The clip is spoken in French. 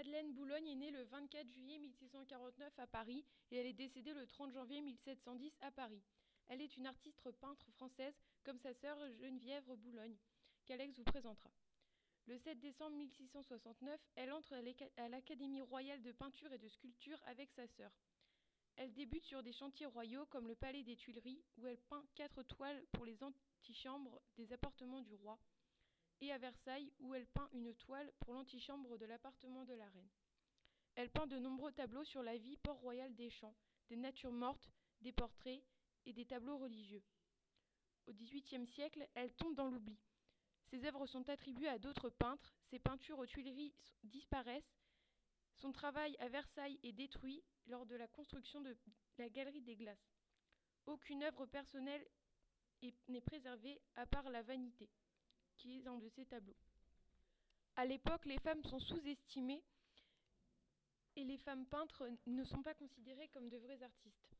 Madeleine Boulogne est née le 24 juillet 1649 à Paris et elle est décédée le 30 janvier 1710 à Paris. Elle est une artiste peintre française comme sa sœur Geneviève Boulogne, qu'Alex vous présentera. Le 7 décembre 1669, elle entre à l'Académie royale de peinture et de sculpture avec sa sœur. Elle débute sur des chantiers royaux comme le Palais des Tuileries, où elle peint quatre toiles pour les antichambres des appartements du roi, et à Versailles, où elle peint une toile pour l'antichambre de l'appartement de la reine. Elle peint de nombreux tableaux sur la vie port-royal des champs, des natures mortes, des portraits et des tableaux religieux. Au XVIIIe siècle, elle tombe dans l'oubli. Ses œuvres sont attribuées à d'autres peintres, ses peintures aux Tuileries disparaissent, son travail à Versailles est détruit lors de la construction de la Galerie des Glaces. Aucune œuvre personnelle n'est préservée à part la vanité, qui est un de ses tableaux. À l'époque, les femmes sont sous-estimées et les femmes peintres ne sont pas considérées comme de vrais artistes.